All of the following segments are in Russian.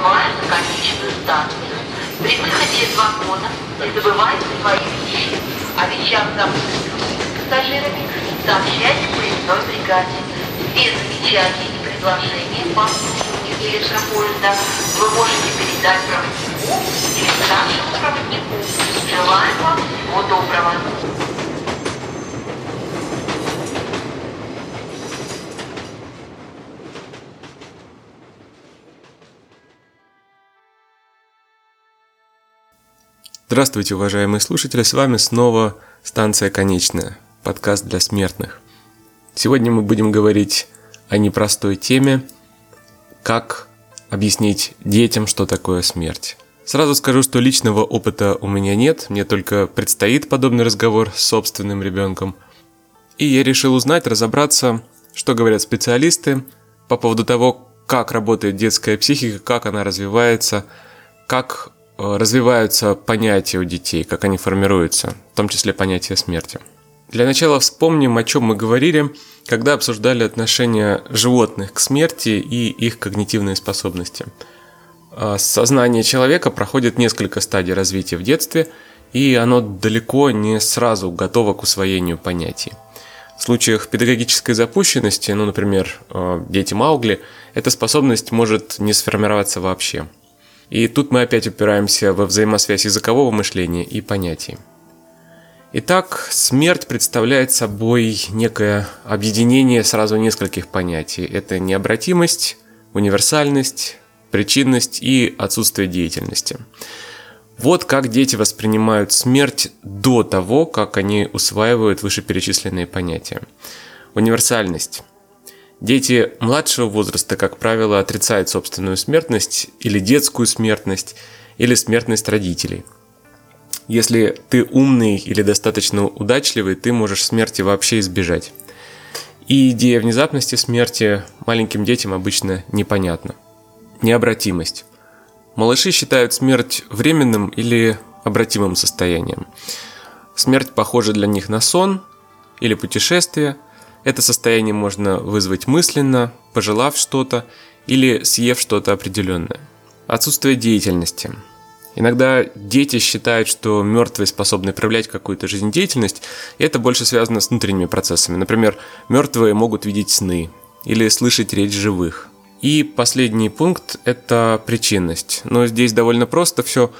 на конечную станцию. При выходе из вагона не забывайте свои вещи. О вещах, забытых пассажирами, сообщайте поездной бригаде. Все замечания и предложения по обслуживанию электропоезда вы можете передать проводнику или старшему проводнику. Желаем вам всего доброго. Здравствуйте, уважаемые слушатели, с вами снова станция «Конечная», подкаст для смертных. Сегодня мы будем говорить о непростой теме, как объяснить детям, что такое смерть. Сразу скажу, что личного опыта у меня нет, мне только предстоит подобный разговор с собственным ребенком. И я решил узнать, разобраться, что говорят специалисты по поводу того, как работает детская психика, как она развивается, как развиваются понятия у детей, как они формируются, в том числе понятие смерти. Для начала вспомним, о чем мы говорили, когда обсуждали отношения животных к смерти и их когнитивные способности. Э, сознание человека проходит несколько стадий развития в детстве, и оно далеко не сразу готово к усвоению понятий. В случаях педагогической запущенности, ну, например, э, дети Маугли, эта способность может не сформироваться вообще – и тут мы опять упираемся во взаимосвязь языкового мышления и понятий. Итак, смерть представляет собой некое объединение сразу нескольких понятий. Это необратимость, универсальность, причинность и отсутствие деятельности. Вот как дети воспринимают смерть до того, как они усваивают вышеперечисленные понятия. Универсальность. Дети младшего возраста, как правило, отрицают собственную смертность или детскую смертность, или смертность родителей. Если ты умный или достаточно удачливый, ты можешь смерти вообще избежать. И идея внезапности смерти маленьким детям обычно непонятна. Необратимость. Малыши считают смерть временным или обратимым состоянием. Смерть похожа для них на сон или путешествие – это состояние можно вызвать мысленно, пожелав что-то или съев что-то определенное. Отсутствие деятельности. Иногда дети считают, что мертвые способны проявлять какую-то жизнедеятельность, и это больше связано с внутренними процессами. Например, мертвые могут видеть сны или слышать речь живых. И последний пункт – это причинность. Но здесь довольно просто все.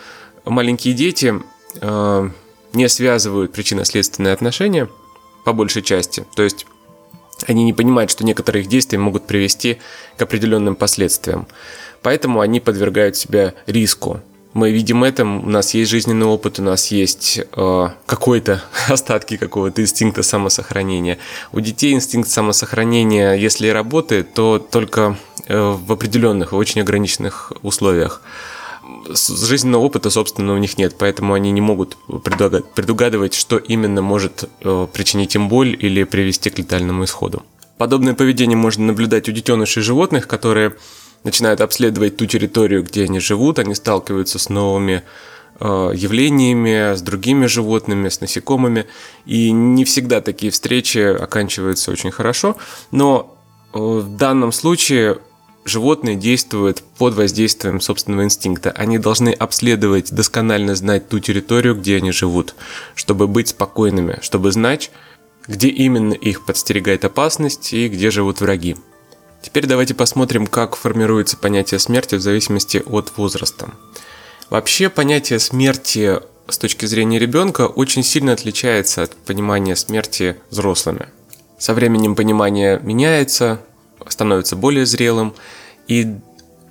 Маленькие дети э, не связывают причинно-следственные отношения по большей части. То есть они не понимают, что некоторые их действия могут привести к определенным последствиям. Поэтому они подвергают себя риску. Мы видим это, у нас есть жизненный опыт, у нас есть э, какой-то остатки какого-то инстинкта самосохранения. У детей инстинкт самосохранения, если и работает, то только э, в определенных, в очень ограниченных условиях жизненного опыта, собственно, у них нет, поэтому они не могут предугадывать, что именно может э, причинить им боль или привести к летальному исходу. Подобное поведение можно наблюдать у детенышей животных, которые начинают обследовать ту территорию, где они живут, они сталкиваются с новыми э, явлениями, с другими животными, с насекомыми. И не всегда такие встречи оканчиваются очень хорошо, но э, в данном случае животные действуют под воздействием собственного инстинкта. Они должны обследовать, досконально знать ту территорию, где они живут, чтобы быть спокойными, чтобы знать, где именно их подстерегает опасность и где живут враги. Теперь давайте посмотрим, как формируется понятие смерти в зависимости от возраста. Вообще понятие смерти с точки зрения ребенка очень сильно отличается от понимания смерти взрослыми. Со временем понимание меняется, становится более зрелым. И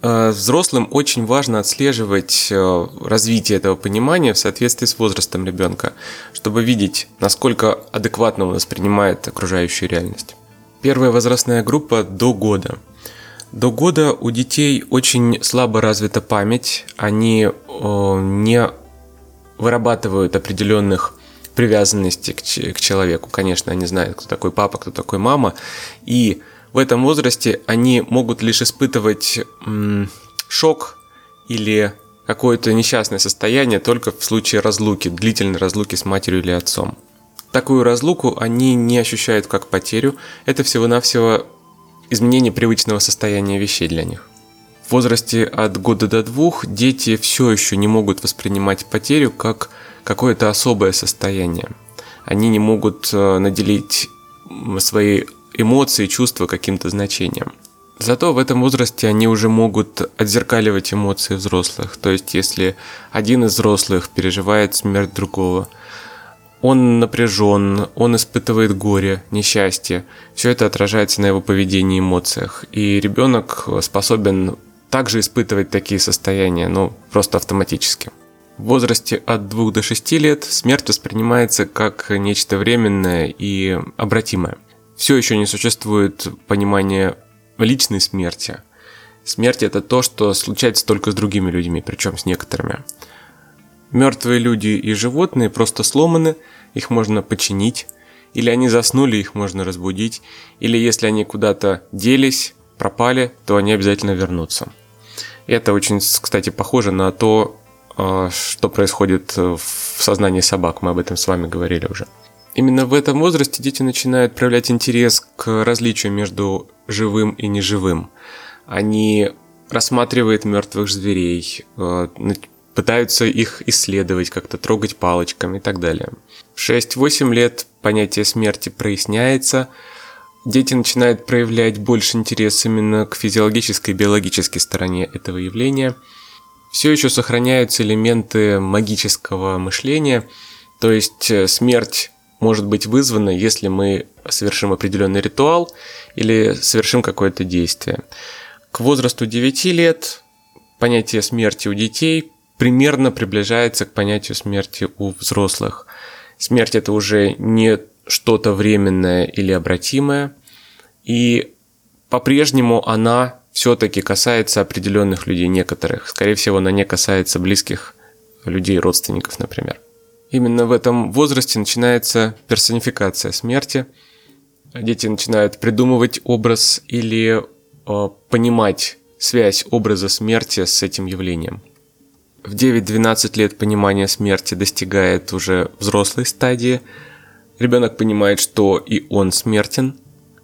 э, взрослым очень важно отслеживать э, развитие этого понимания в соответствии с возрастом ребенка, чтобы видеть, насколько адекватно он воспринимает окружающую реальность. Первая возрастная группа до года. До года у детей очень слабо развита память, они э, не вырабатывают определенных привязанностей к, человеку. Конечно, они знают, кто такой папа, кто такой мама, и в этом возрасте они могут лишь испытывать шок или какое-то несчастное состояние только в случае разлуки, длительной разлуки с матерью или отцом. Такую разлуку они не ощущают как потерю, это всего-навсего изменение привычного состояния вещей для них. В возрасте от года до двух дети все еще не могут воспринимать потерю как какое-то особое состояние. Они не могут э, наделить свои эмоции, чувства каким-то значением. Зато в этом возрасте они уже могут отзеркаливать эмоции взрослых. То есть, если один из взрослых переживает смерть другого, он напряжен, он испытывает горе, несчастье. Все это отражается на его поведении и эмоциях. И ребенок способен также испытывать такие состояния, но просто автоматически. В возрасте от 2 до 6 лет смерть воспринимается как нечто временное и обратимое. Все еще не существует понимания личной смерти. Смерть это то, что случается только с другими людьми, причем с некоторыми. Мертвые люди и животные просто сломаны, их можно починить, или они заснули, их можно разбудить, или если они куда-то делись, пропали, то они обязательно вернутся. Это очень, кстати, похоже на то, а, что происходит в сознании собак. Мы об этом с вами говорили уже. Именно в этом возрасте дети начинают проявлять интерес к различию между живым и неживым. Они рассматривают мертвых зверей, э, пытаются их исследовать, как-то трогать палочками и так далее. В 6-8 лет понятие смерти проясняется, дети начинают проявлять больше интерес именно к физиологической и биологической стороне этого явления. Все еще сохраняются элементы магического мышления, то есть э, смерть может быть вызвана, если мы совершим определенный ритуал или совершим какое-то действие. К возрасту 9 лет понятие смерти у детей примерно приближается к понятию смерти у взрослых. Смерть это уже не что-то временное или обратимое, и по-прежнему она все-таки касается определенных людей, некоторых. Скорее всего, она не касается близких людей, родственников, например. Именно в этом возрасте начинается персонификация смерти. Дети начинают придумывать образ или э, понимать связь образа смерти с этим явлением. В 9-12 лет понимание смерти достигает уже взрослой стадии. Ребенок понимает, что и он смертен.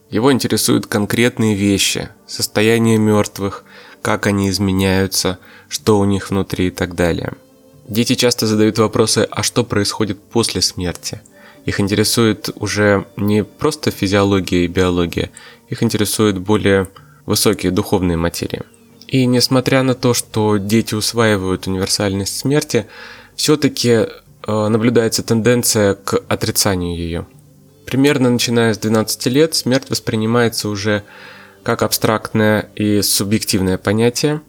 Его интересуют конкретные вещи, состояние мертвых, как они изменяются, что у них внутри и так далее – Дети часто задают вопросы, а что происходит после смерти? Их интересует уже не просто физиология и биология, их интересуют более высокие духовные материи. И несмотря на то, что дети усваивают универсальность смерти, все-таки э, наблюдается тенденция к отрицанию ее. Примерно начиная с 12 лет смерть воспринимается уже как абстрактное и субъективное понятие.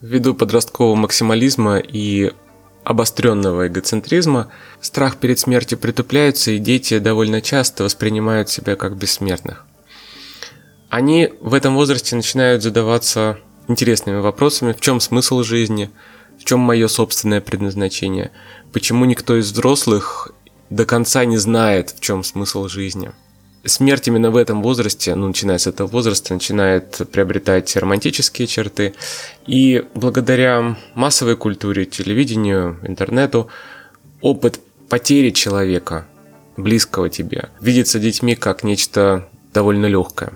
Ввиду подросткового максимализма и обостренного эгоцентризма, страх перед смертью притупляется, и дети довольно часто воспринимают себя как бессмертных. Они в этом возрасте начинают задаваться интересными вопросами, в чем смысл жизни, в чем мое собственное предназначение, почему никто из взрослых до конца не знает, в чем смысл жизни – смерть именно в этом возрасте, ну, начиная с этого возраста, начинает приобретать романтические черты. И благодаря массовой культуре, телевидению, интернету, опыт потери человека, близкого тебе, видится детьми как нечто довольно легкое.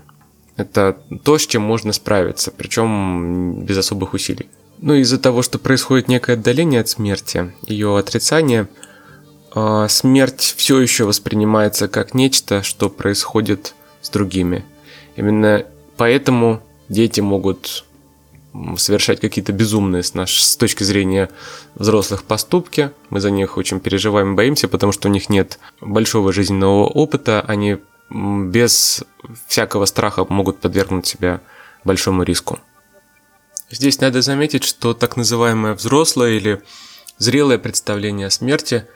Это то, с чем можно справиться, причем без особых усилий. Ну, из-за того, что происходит некое отдаление от смерти, ее отрицание – смерть все еще воспринимается как нечто, что происходит с другими. Именно поэтому дети могут совершать какие-то безумные с, наш, с точки зрения взрослых поступки. Мы за них очень переживаем боимся, потому что у них нет большого жизненного опыта. Они без всякого страха могут подвергнуть себя большому риску. Здесь надо заметить, что так называемое взрослое или зрелое представление о смерти –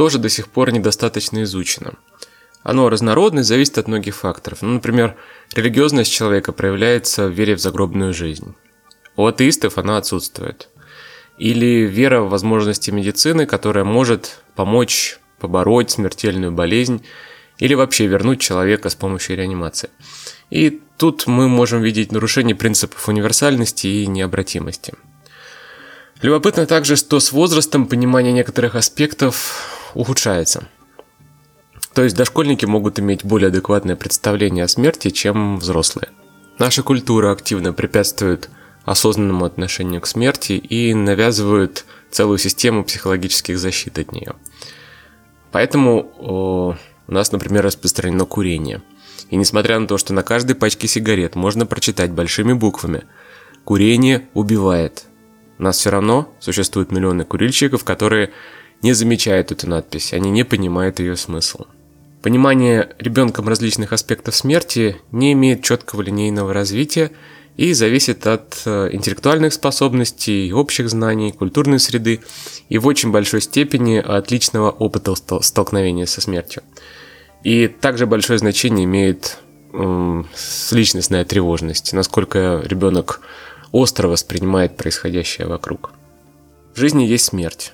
тоже до сих пор недостаточно изучено. Оно разнородное, зависит от многих факторов. Ну, например, религиозность человека проявляется в вере в загробную жизнь. У атеистов она отсутствует. Или вера в возможности медицины, которая может помочь побороть смертельную болезнь или вообще вернуть человека с помощью реанимации. И тут мы можем видеть нарушение принципов универсальности и необратимости. Любопытно также, что с возрастом понимание некоторых аспектов ухудшается. То есть дошкольники могут иметь более адекватное представление о смерти, чем взрослые. Наша культура активно препятствует осознанному отношению к смерти и навязывают целую систему психологических защит от нее. Поэтому у нас, например, распространено курение. И несмотря на то, что на каждой пачке сигарет можно прочитать большими буквами «Курение убивает», у нас все равно существуют миллионы курильщиков, которые не замечают эту надпись, они не понимают ее смысл. Понимание ребенком различных аспектов смерти не имеет четкого линейного развития и зависит от э, интеллектуальных способностей, общих знаний, культурной среды и в очень большой степени от личного опыта столкновения со смертью. И также большое значение имеет личностная тревожность, насколько ребенок остро воспринимает происходящее вокруг. В жизни есть смерть.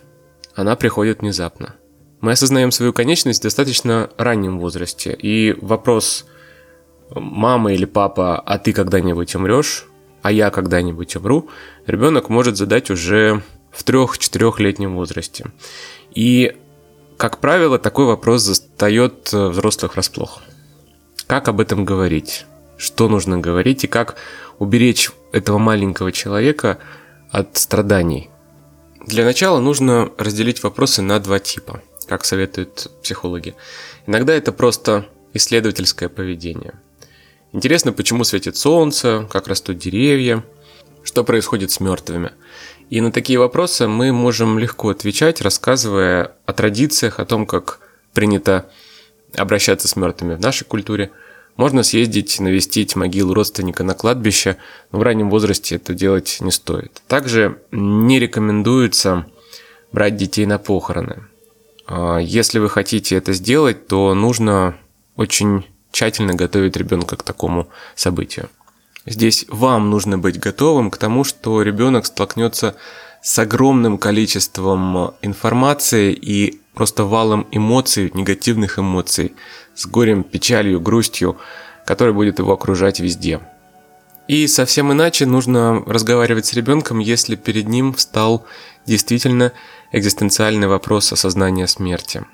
Она приходит внезапно. Мы осознаем свою конечность в достаточно раннем возрасте. И вопрос «мама или папа, а ты когда-нибудь умрешь?» а я когда-нибудь умру, ребенок может задать уже в трех-четырехлетнем возрасте. И, как правило, такой вопрос застает э, взрослых врасплох. Как об этом говорить? Что нужно говорить и как уберечь этого маленького человека от страданий? Для начала нужно разделить вопросы на два типа, как советуют психологи. Иногда это просто исследовательское поведение – Интересно, почему светит солнце, как растут деревья, что происходит с мертвыми. И на такие вопросы мы можем легко отвечать, рассказывая о традициях, о том, как принято обращаться с мертвыми в нашей культуре. Можно съездить, навестить могилу родственника на кладбище, но в раннем возрасте это делать не стоит. Также не рекомендуется брать детей на похороны. А если вы хотите это сделать, то нужно очень тщательно готовить ребенка к такому событию. Здесь вам нужно быть готовым к тому, что ребенок столкнется с огромным количеством информации и просто валом эмоций, негативных эмоций, с горем, печалью, грустью, который будет его окружать везде. И совсем иначе нужно разговаривать с ребенком, если перед ним встал действительно экзистенциальный вопрос осознания смерти,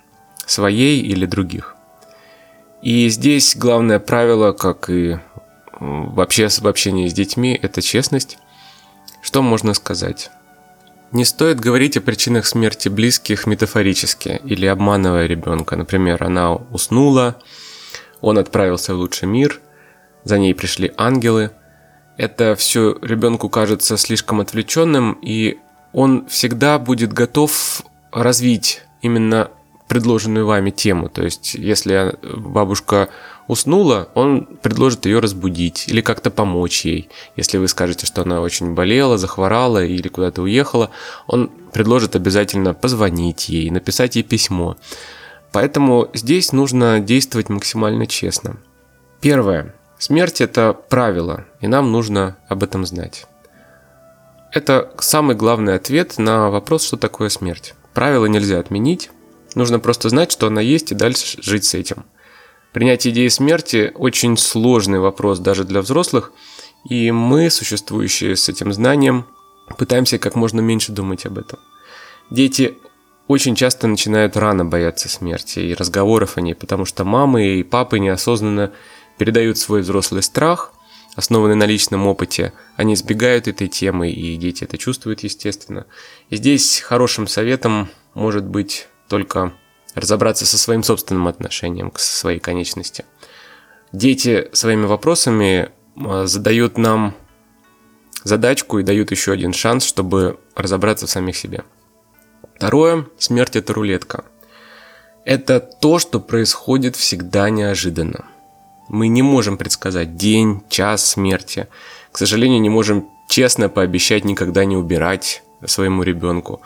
своей или других. И здесь главное правило, как и вообще в общении с детьми, это честность. Что можно сказать? Не стоит говорить о причинах смерти близких метафорически или обманывая ребенка. Например, она уснула, он отправился в лучший мир, за ней пришли ангелы. Это все ребенку кажется слишком отвлеченным, и он всегда будет готов развить именно предложенную вами тему. То есть, если бабушка уснула, он предложит ее разбудить или как-то помочь ей. Если вы скажете, что она очень болела, захворала или куда-то уехала, он предложит обязательно позвонить ей, написать ей письмо. Поэтому здесь нужно действовать максимально честно. Первое. Смерть – это правило, и нам нужно об этом знать. Это самый главный ответ на вопрос, что такое смерть. Правила нельзя отменить, Нужно просто знать, что она есть, и дальше жить с этим. Принять идеи смерти – очень сложный вопрос даже для взрослых, и мы, существующие с этим знанием, пытаемся как можно меньше думать об этом. Дети очень часто начинают рано бояться смерти и разговоров о ней, потому что мамы и папы неосознанно передают свой взрослый страх, основанный на личном опыте. Они избегают этой темы, и дети это чувствуют, естественно. И здесь хорошим советом может быть только разобраться со своим собственным отношением к своей конечности. Дети своими вопросами а, задают нам задачку и дают еще один шанс, чтобы разобраться в самих себе. Второе, смерть это рулетка. Это то, что происходит всегда неожиданно. Мы не можем предсказать день, час смерти. К сожалению, не можем честно пообещать никогда не убирать своему ребенку.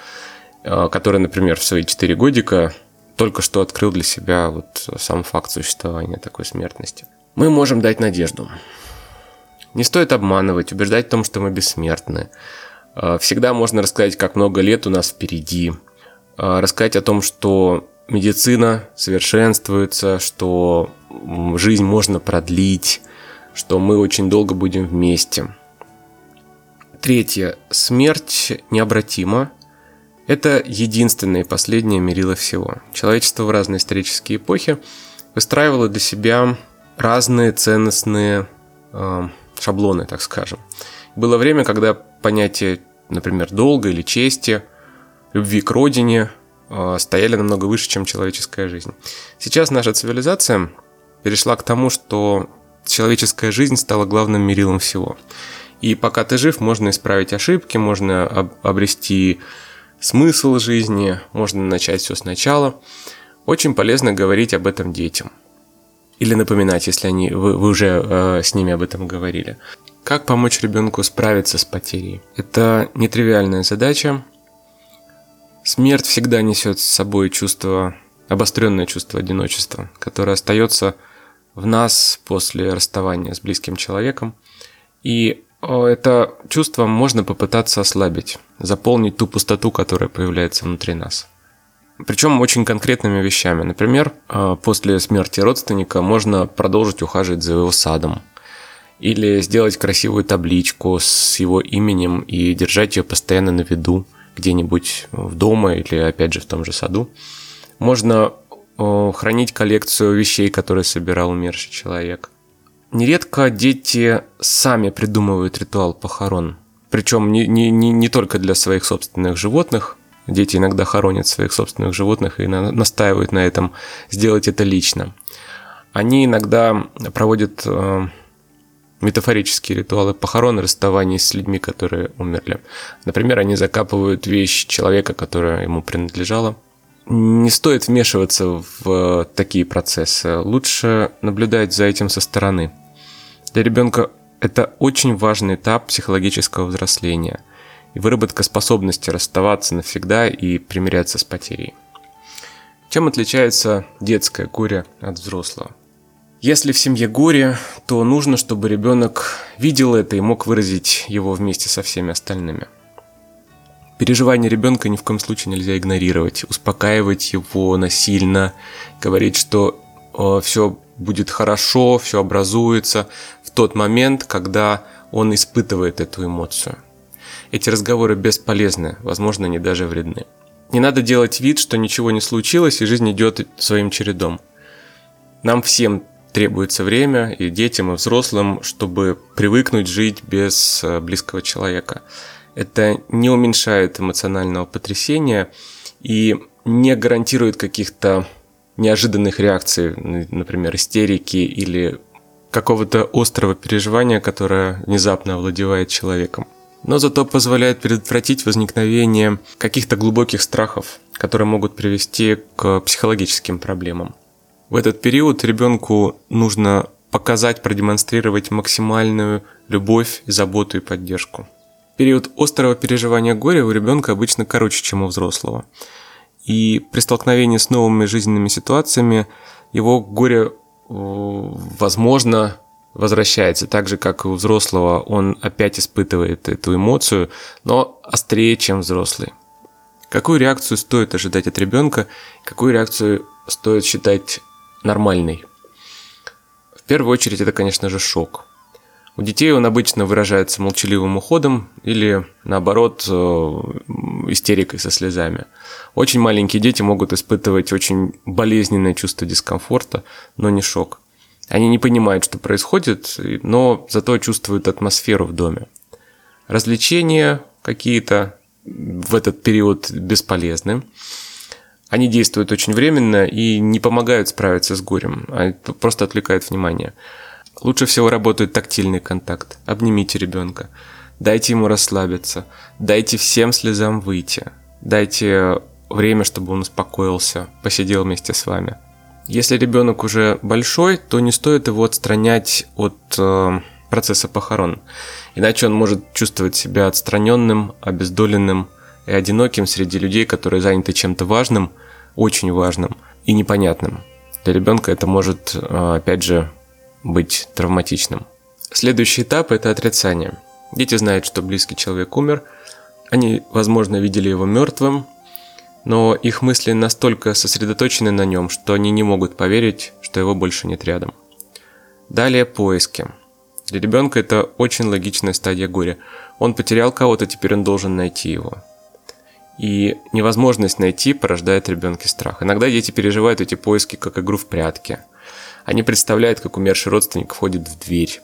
Э, который, например, в свои 4 годика только что открыл для себя вот сам факт существования такой смертности. Мы можем дать надежду. Не стоит обманывать, убеждать в том, что мы бессмертны. Э, всегда можно рассказать, как много лет у нас впереди. Э, рассказать о том, что медицина совершенствуется, что жизнь можно продлить, что мы очень долго будем вместе. Третье. Смерть необратима. Это единственное и последнее мерило всего. Человечество в разные исторические эпохи выстраивало для себя разные ценностные э, шаблоны, так скажем. Было время, когда понятие, например, долга или чести, любви к родине э, стояли намного выше, чем человеческая жизнь. Сейчас наша цивилизация перешла к тому, что человеческая жизнь стала главным мерилом всего. И пока ты жив, можно исправить ошибки, можно обрести смысл жизни, можно начать все сначала. Очень полезно говорить об этом детям. Или напоминать, если они, вы, вы уже э, с ними об этом говорили. Как помочь ребенку справиться с потерей? Это нетривиальная задача. Смерть всегда несет с собой чувство, обостренное чувство одиночества, которое остается в нас после расставания с близким человеком. И это чувство можно попытаться ослабить, заполнить ту пустоту, которая появляется внутри нас. Причем очень конкретными вещами. Например, э, после смерти родственника можно продолжить ухаживать за его садом. Или сделать красивую табличку с его именем и держать ее постоянно на виду где-нибудь в дома или опять же в том же саду. Можно э, хранить коллекцию вещей, которые собирал умерший человек. Нередко дети сами придумывают ритуал похорон. Причем не, не, не, не только для своих собственных животных. Дети иногда хоронят своих собственных животных и на, настаивают на этом сделать это лично. Они иногда проводят э, метафорические ритуалы похорон и расставаний с людьми, которые умерли. Например, они закапывают вещь человека, которая ему принадлежала. Не стоит вмешиваться в такие процессы. Лучше наблюдать за этим со стороны. Для ребенка это очень важный этап психологического взросления и выработка способности расставаться навсегда и примиряться с потерей. Чем отличается детское горе от взрослого? Если в семье горе, то нужно, чтобы ребенок видел это и мог выразить его вместе со всеми остальными. Переживания ребенка ни в коем случае нельзя игнорировать, успокаивать его насильно, говорить, что все будет хорошо, все образуется в тот момент, когда он испытывает эту эмоцию. Эти разговоры бесполезны, возможно, они даже вредны. Не надо делать вид, что ничего не случилось и жизнь идет своим чередом. Нам всем требуется время, и детям, и взрослым, чтобы привыкнуть жить без э, близкого человека. Это не уменьшает эмоционального потрясения и не гарантирует каких-то неожиданных реакций, например, истерики или какого-то острого переживания, которое внезапно овладевает человеком. Но зато позволяет предотвратить возникновение каких-то глубоких страхов, которые могут привести к психологическим проблемам. В этот период ребенку нужно показать, продемонстрировать максимальную любовь, заботу и поддержку. Период острого переживания горя у ребенка обычно короче, чем у взрослого. И при столкновении с новыми жизненными ситуациями его горе, э, возможно, возвращается. Так же, как и у взрослого, он опять испытывает эту эмоцию, но острее, чем взрослый. Какую реакцию стоит ожидать от ребенка, какую реакцию стоит считать нормальной? В первую очередь это, конечно же, шок. У детей он обычно выражается молчаливым уходом или, наоборот, э, истерикой со слезами. Очень маленькие дети могут испытывать очень болезненное чувство дискомфорта, но не шок. Они не понимают, что происходит, но зато чувствуют атмосферу в доме. Развлечения какие-то в этот период бесполезны. Они действуют очень временно и не помогают справиться с горем, а просто отвлекают внимание. Лучше всего работает тактильный контакт. Обнимите ребенка. Дайте ему расслабиться. Дайте всем слезам выйти. Дайте время, чтобы он успокоился, посидел вместе с вами. Если ребенок уже большой, то не стоит его отстранять от э, процесса похорон. Иначе он может чувствовать себя отстраненным, обездоленным и одиноким среди людей, которые заняты чем-то важным, очень важным и непонятным. Для ребенка это может, э, опять же, быть травматичным. Следующий этап – это отрицание. Дети знают, что близкий человек умер, они, возможно, видели его мертвым, но их мысли настолько сосредоточены на нем, что они не могут поверить, что его больше нет рядом. Далее поиски. Для ребенка это очень логичная стадия горя. Он потерял кого-то, теперь он должен найти его. И невозможность найти порождает ребенке страх. Иногда дети переживают эти поиски как игру в прятки – они представляют, как умерший родственник входит в дверь,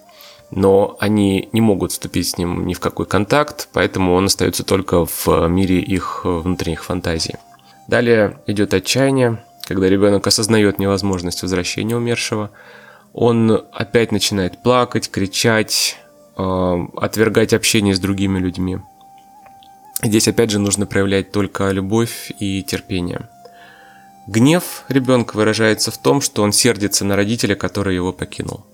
но они не могут вступить с ним ни в какой контакт, поэтому он остается только в мире их внутренних фантазий. Далее идет отчаяние, когда ребенок осознает невозможность возвращения умершего, он опять начинает плакать, кричать, э, отвергать общение с другими людьми. Здесь опять же нужно проявлять только любовь и терпение. Гнев ребенка выражается в том, что он сердится на родителя, который его покинул.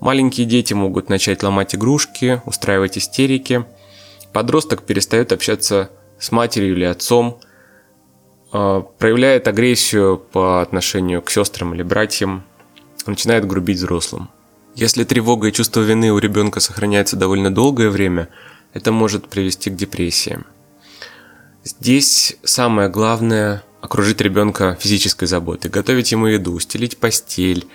Маленькие дети могут начать ломать игрушки, устраивать истерики. Подросток перестает общаться с матерью или отцом, а, проявляет агрессию по отношению к сестрам или братьям, начинает грубить взрослым. Если тревога и чувство вины у ребенка сохраняется довольно долгое время, это может привести к депрессии. Здесь самое главное – окружить ребенка физической заботой, готовить ему еду, стелить постель.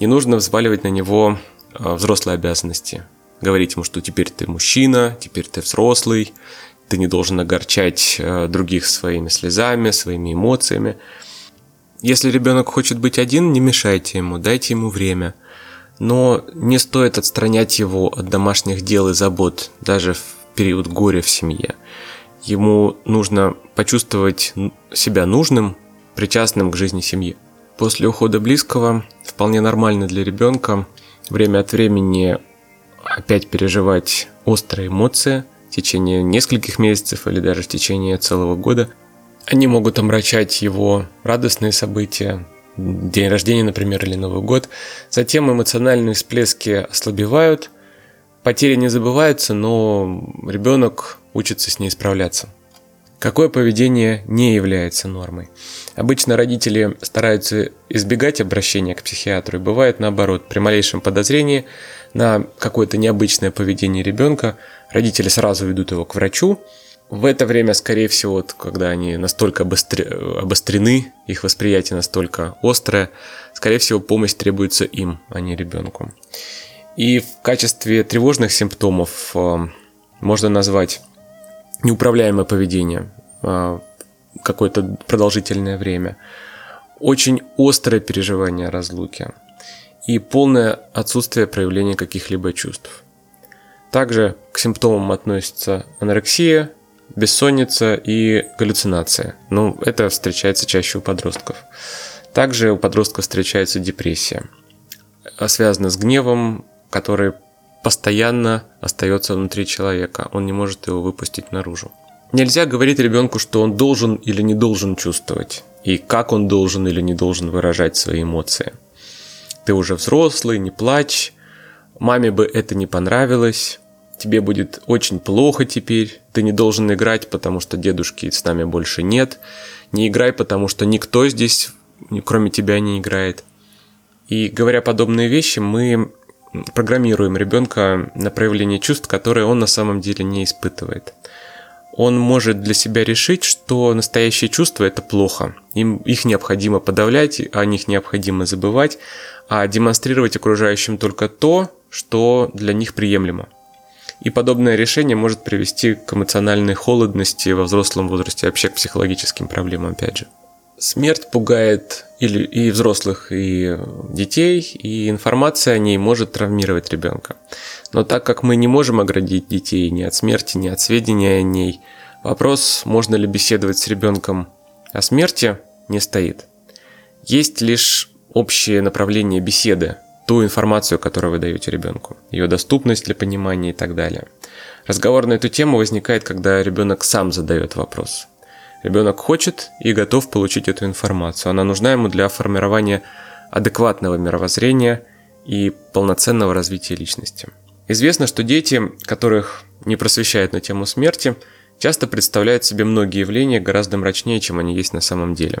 Не нужно взваливать на него взрослые обязанности. Говорить ему, что теперь ты мужчина, теперь ты взрослый, ты не должен огорчать а, других своими слезами, своими эмоциями. Если ребенок хочет быть один, не мешайте ему, дайте ему время. Но не стоит отстранять его от домашних дел и забот, даже в период горя в семье. Ему нужно почувствовать себя нужным, причастным к жизни семьи. После ухода близкого вполне нормально для ребенка время от времени опять переживать острые эмоции в течение нескольких месяцев или даже в течение целого года. Они могут омрачать его радостные события, день рождения, например, или Новый год. Затем эмоциональные всплески ослабевают, потери не забываются, но ребенок учится с ней справляться. Какое поведение не является нормой? Обычно родители стараются избегать обращения к психиатру, и бывает наоборот, при малейшем подозрении на какое-то необычное поведение ребенка, родители сразу ведут его к врачу. В это время, скорее всего, когда они настолько обострены, их восприятие настолько острое, скорее всего, помощь требуется им, а не ребенку. И в качестве тревожных симптомов э, можно назвать неуправляемое поведение а, какое-то продолжительное время, очень острое переживание разлуки и полное отсутствие проявления каких-либо чувств. Также к симптомам относятся анорексия, бессонница и галлюцинация. Ну, это встречается чаще у подростков. Также у подростков встречается депрессия, связана с гневом, который постоянно остается внутри человека, он не может его выпустить наружу. Нельзя говорить ребенку, что он должен или не должен чувствовать, и как он должен или не должен выражать свои эмоции. Ты уже взрослый, не плачь, маме бы это не понравилось, тебе будет очень плохо теперь, ты не должен играть, потому что дедушки с нами больше нет, не играй, потому что никто здесь, кроме тебя, не играет. И говоря подобные вещи, мы программируем ребенка на проявление чувств, которые он на самом деле не испытывает. Он может для себя решить, что настоящие чувства это плохо. Им, их необходимо подавлять, о них необходимо забывать, а демонстрировать окружающим только то, что для них приемлемо. И подобное решение может привести к эмоциональной холодности во взрослом возрасте, вообще к психологическим проблемам, опять же. Смерть пугает или и взрослых, и детей, и информация о ней может травмировать ребенка. Но так как мы не можем оградить детей ни от смерти, ни от сведения о ней, вопрос, можно ли беседовать с ребенком о смерти, не стоит. Есть лишь общее направление беседы, ту информацию, которую вы даете ребенку, ее доступность для понимания и так далее. Разговор на эту тему возникает, когда ребенок сам задает вопрос – Ребенок хочет и готов получить эту информацию. Она нужна ему для формирования адекватного мировоззрения и полноценного развития личности. Известно, что дети, которых не просвещают на тему смерти, часто представляют себе многие явления гораздо мрачнее, чем они есть на самом деле.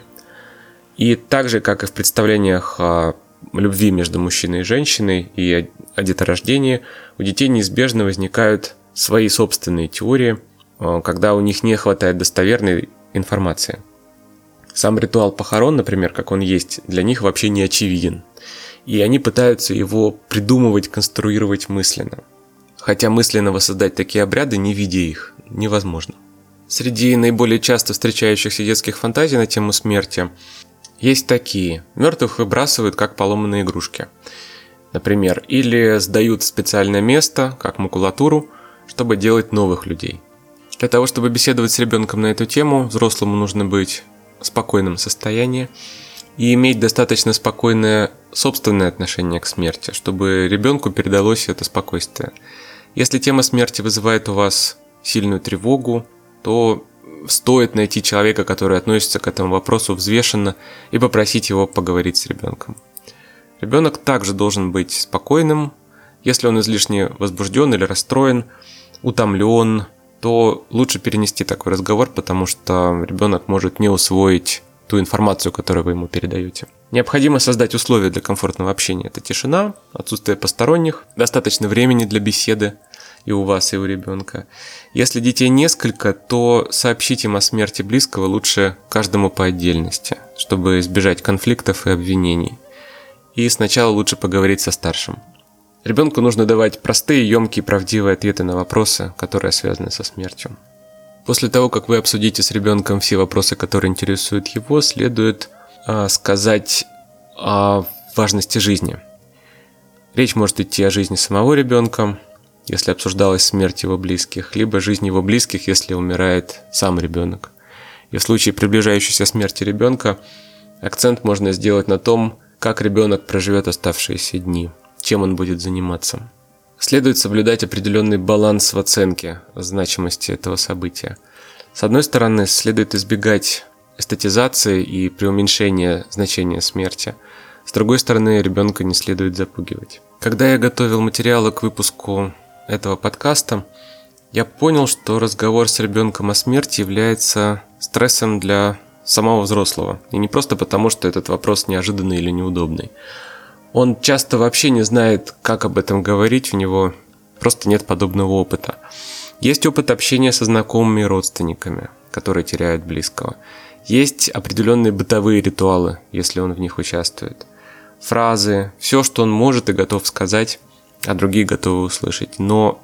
И так же, как и в представлениях о любви между мужчиной и женщиной и о деторождении, у детей неизбежно возникают свои собственные теории, э, когда у них не хватает достоверной информация. Сам ритуал похорон, например, как он есть, для них вообще не очевиден. И они пытаются его придумывать, конструировать мысленно. Хотя мысленно воссоздать такие обряды, не видя их, невозможно. Среди наиболее часто встречающихся детских фантазий на тему смерти есть такие. Мертвых выбрасывают как поломанные игрушки. например, или сдают в специальное место, как макулатуру, чтобы делать новых людей. Для того, чтобы беседовать с ребенком на эту тему, взрослому нужно быть в спокойном состоянии и иметь достаточно спокойное собственное отношение к смерти, чтобы ребенку передалось это спокойствие. Если тема смерти вызывает у вас сильную тревогу, то стоит найти человека, который относится к этому вопросу взвешенно и попросить его поговорить с ребенком. Ребенок также должен быть спокойным. Если он излишне возбужден или расстроен, утомлен, то лучше перенести такой разговор, потому что ребенок может не усвоить ту информацию, которую вы ему передаете. Необходимо создать условия для комфортного общения. Это тишина, отсутствие посторонних, достаточно времени для беседы и у вас, и у ребенка. Если детей несколько, то сообщить им о смерти близкого лучше каждому по отдельности, чтобы избежать конфликтов и обвинений. И сначала лучше поговорить со старшим. Ребенку нужно давать простые, емкие, правдивые ответы на вопросы, которые связаны со смертью. После того, как вы обсудите с ребенком все вопросы, которые интересуют его, следует сказать о важности жизни. Речь может идти о жизни самого ребенка, если обсуждалась смерть его близких, либо жизнь его близких, если умирает сам ребенок. И в случае приближающейся смерти ребенка акцент можно сделать на том, как ребенок проживет оставшиеся дни, чем он будет заниматься. Следует соблюдать определенный баланс в оценке значимости этого события. С одной стороны, следует избегать эстетизации и преуменьшения значения смерти. С другой стороны, ребенка не следует запугивать. Когда я готовил материалы к выпуску этого подкаста, я понял, что разговор с ребенком о смерти является стрессом для самого взрослого. И не просто потому, что этот вопрос неожиданный или неудобный. Он часто вообще не знает, как об этом говорить, у него просто нет подобного опыта. Есть опыт общения со знакомыми и родственниками, которые теряют близкого. Есть определенные бытовые ритуалы, если он в них участвует. Фразы, все, что он может и готов сказать, а другие готовы услышать. Но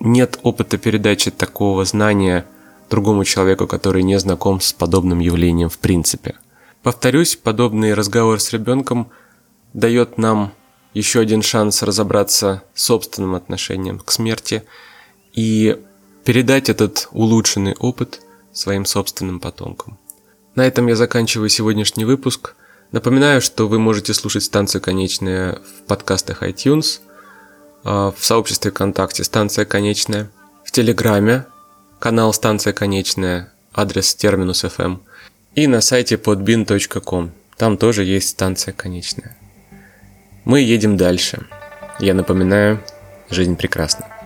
нет опыта передачи такого знания другому человеку, который не знаком с подобным явлением в принципе. Повторюсь, подобный разговор с ребенком дает нам еще один шанс разобраться с собственным отношением к смерти и передать этот улучшенный опыт своим собственным потомкам. На этом я заканчиваю сегодняшний выпуск. Напоминаю, что вы можете слушать станцию «Конечная» в подкастах iTunes – а, в сообществе ВКонтакте «Станция конечная», в Телеграме канал «Станция конечная», адрес терминус FM, и на сайте podbin.com, там тоже есть станция конечная. Мы едем дальше. Я напоминаю, жизнь прекрасна.